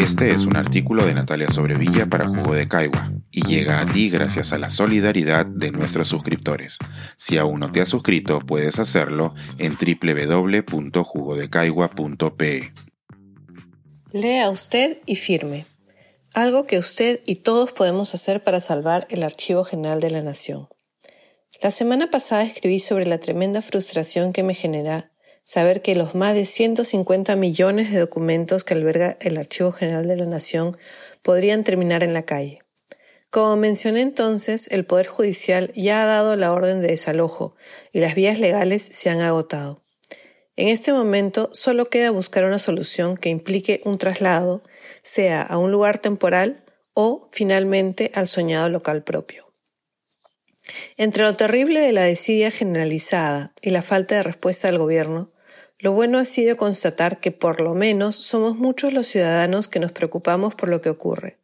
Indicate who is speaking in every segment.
Speaker 1: Este es un artículo de Natalia Sobrevilla para Jugo de Caigua y llega a ti gracias a la solidaridad de nuestros suscriptores. Si aún no te has suscrito, puedes hacerlo en www.jugodecaigua.pe.
Speaker 2: Lea usted y firme. Algo que usted y todos podemos hacer para salvar el Archivo General de la Nación. La semana pasada escribí sobre la tremenda frustración que me genera saber que los más de 150 millones de documentos que alberga el Archivo General de la Nación podrían terminar en la calle. Como mencioné entonces, el Poder Judicial ya ha dado la orden de desalojo y las vías legales se han agotado. En este momento solo queda buscar una solución que implique un traslado, sea a un lugar temporal o finalmente al soñado local propio. Entre lo terrible de la desidia generalizada y la falta de respuesta del gobierno, lo bueno ha sido constatar que por lo menos somos muchos los ciudadanos que nos preocupamos por lo que ocurre.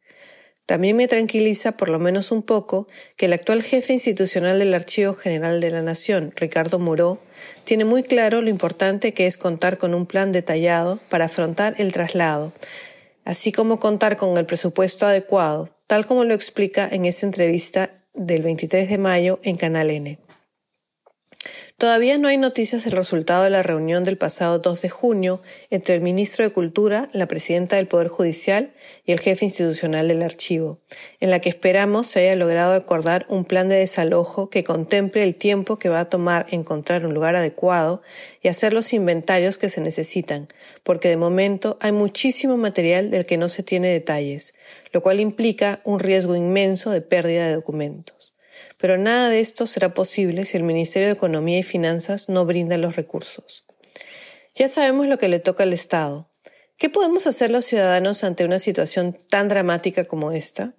Speaker 2: También me tranquiliza por lo menos un poco que el actual jefe institucional del Archivo General de la Nación, Ricardo Muró, tiene muy claro lo importante que es contar con un plan detallado para afrontar el traslado, así como contar con el presupuesto adecuado, tal como lo explica en esa entrevista del 23 de mayo en Canal N. Todavía no hay noticias del resultado de la reunión del pasado 2 de junio entre el ministro de Cultura, la presidenta del Poder Judicial y el jefe institucional del archivo, en la que esperamos se haya logrado acordar un plan de desalojo que contemple el tiempo que va a tomar encontrar un lugar adecuado y hacer los inventarios que se necesitan, porque de momento hay muchísimo material del que no se tiene detalles, lo cual implica un riesgo inmenso de pérdida de documentos. Pero nada de esto será posible si el Ministerio de Economía y Finanzas no brinda los recursos. Ya sabemos lo que le toca al Estado. ¿Qué podemos hacer los ciudadanos ante una situación tan dramática como esta?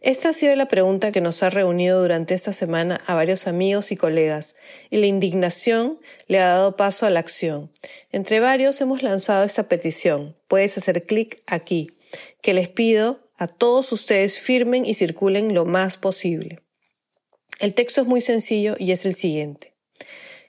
Speaker 2: Esta ha sido la pregunta que nos ha reunido durante esta semana a varios amigos y colegas, y la indignación le ha dado paso a la acción. Entre varios hemos lanzado esta petición. Puedes hacer clic aquí, que les pido a todos ustedes firmen y circulen lo más posible. El texto es muy sencillo y es el siguiente.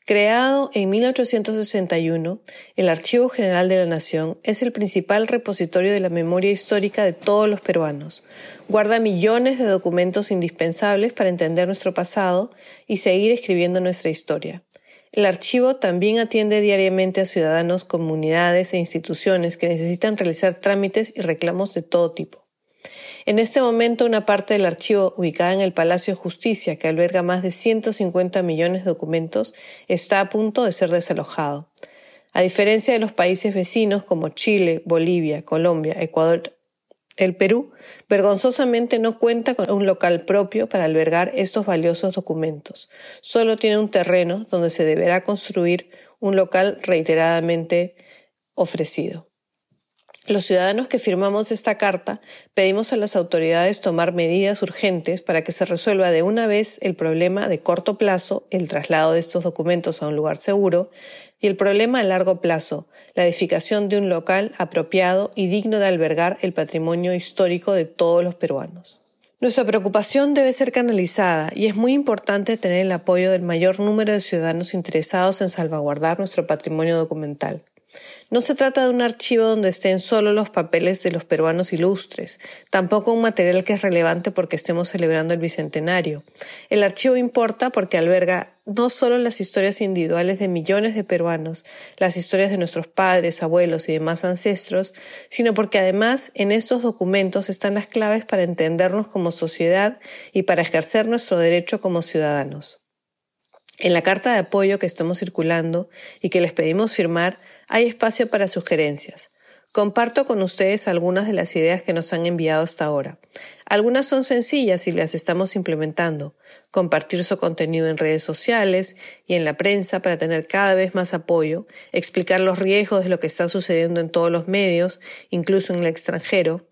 Speaker 2: Creado en 1861, el Archivo General de la Nación es el principal repositorio de la memoria histórica de todos los peruanos. Guarda millones de documentos indispensables para entender nuestro pasado y seguir escribiendo nuestra historia. El archivo también atiende diariamente a ciudadanos, comunidades e instituciones que necesitan realizar trámites y reclamos de todo tipo. En este momento, una parte del archivo ubicada en el Palacio de Justicia, que alberga más de 150 millones de documentos, está a punto de ser desalojado. A diferencia de los países vecinos como Chile, Bolivia, Colombia, Ecuador, el Perú vergonzosamente no cuenta con un local propio para albergar estos valiosos documentos. Solo tiene un terreno donde se deberá construir un local reiteradamente ofrecido. Los ciudadanos que firmamos esta carta pedimos a las autoridades tomar medidas urgentes para que se resuelva de una vez el problema de corto plazo, el traslado de estos documentos a un lugar seguro, y el problema a largo plazo, la edificación de un local apropiado y digno de albergar el patrimonio histórico de todos los peruanos. Nuestra preocupación debe ser canalizada y es muy importante tener el apoyo del mayor número de ciudadanos interesados en salvaguardar nuestro patrimonio documental. No se trata de un archivo donde estén solo los papeles de los peruanos ilustres, tampoco un material que es relevante porque estemos celebrando el Bicentenario. El archivo importa porque alberga no solo las historias individuales de millones de peruanos, las historias de nuestros padres, abuelos y demás ancestros, sino porque además en estos documentos están las claves para entendernos como sociedad y para ejercer nuestro derecho como ciudadanos. En la carta de apoyo que estamos circulando y que les pedimos firmar, hay espacio para sugerencias. Comparto con ustedes algunas de las ideas que nos han enviado hasta ahora. Algunas son sencillas y las estamos implementando. Compartir su contenido en redes sociales y en la prensa para tener cada vez más apoyo, explicar los riesgos de lo que está sucediendo en todos los medios, incluso en el extranjero,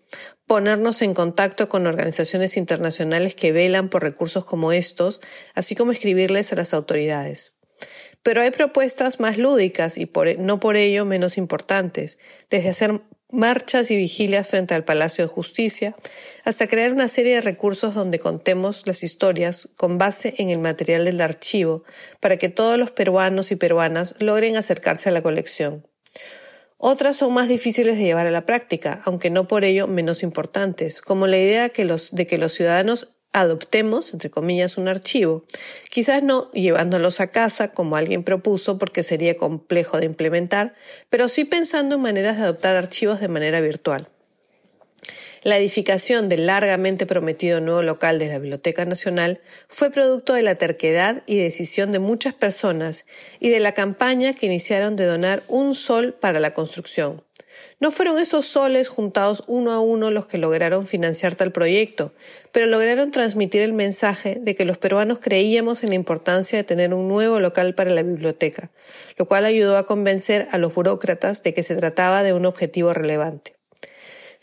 Speaker 2: ponernos en contacto con organizaciones internacionales que velan por recursos como estos, así como escribirles a las autoridades. Pero hay propuestas más lúdicas y e, no por ello menos importantes, desde hacer marchas y vigilias frente al Palacio de Justicia, hasta crear una serie de recursos donde contemos las historias con base en el material del archivo para que todos los peruanos y peruanas logren acercarse a la colección Otras son más difíciles de llevar a la práctica, aunque no por ello menos importantes, como la idea los, de que los ciudadanos adoptemos, entre comillas, un archivo. Quizás no llevándolos a casa como alguien propuso porque sería complejo de implementar, pero sí pensando en maneras de adoptar archivos de manera virtual. La edificación del largamente prometido nuevo local de la Biblioteca Nacional fue producto de la terquedad y decisión de muchas personas y de la campaña que iniciaron de donar un sol para la construcción. No fueron esos soles juntados uno a uno los que lograron financiar tal proyecto, pero lograron transmitir el mensaje de que los peruanos creíamos en la importancia de tener un nuevo local para la biblioteca, lo cual ayudó a convencer a los burócratas de que se trataba de un objetivo relevante.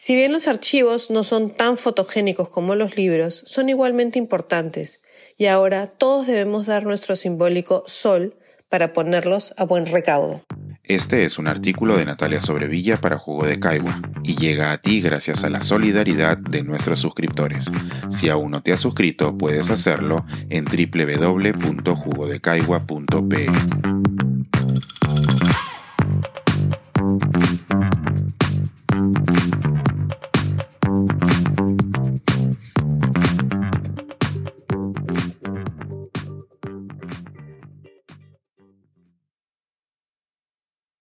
Speaker 2: Si bien los archivos no son tan fotogénicos como los libros, son igualmente importantes, y ahora todos debemos dar nuestro simbólico sol para ponerlos a buen recaudo.
Speaker 1: Este es un artículo de Natalia Sobrevilla para Jugo de Caigua y llega a ti gracias a la solidaridad de nuestros suscriptores. Si aún no te has suscrito, puedes hacerlo en www.jugodecaigua.pe.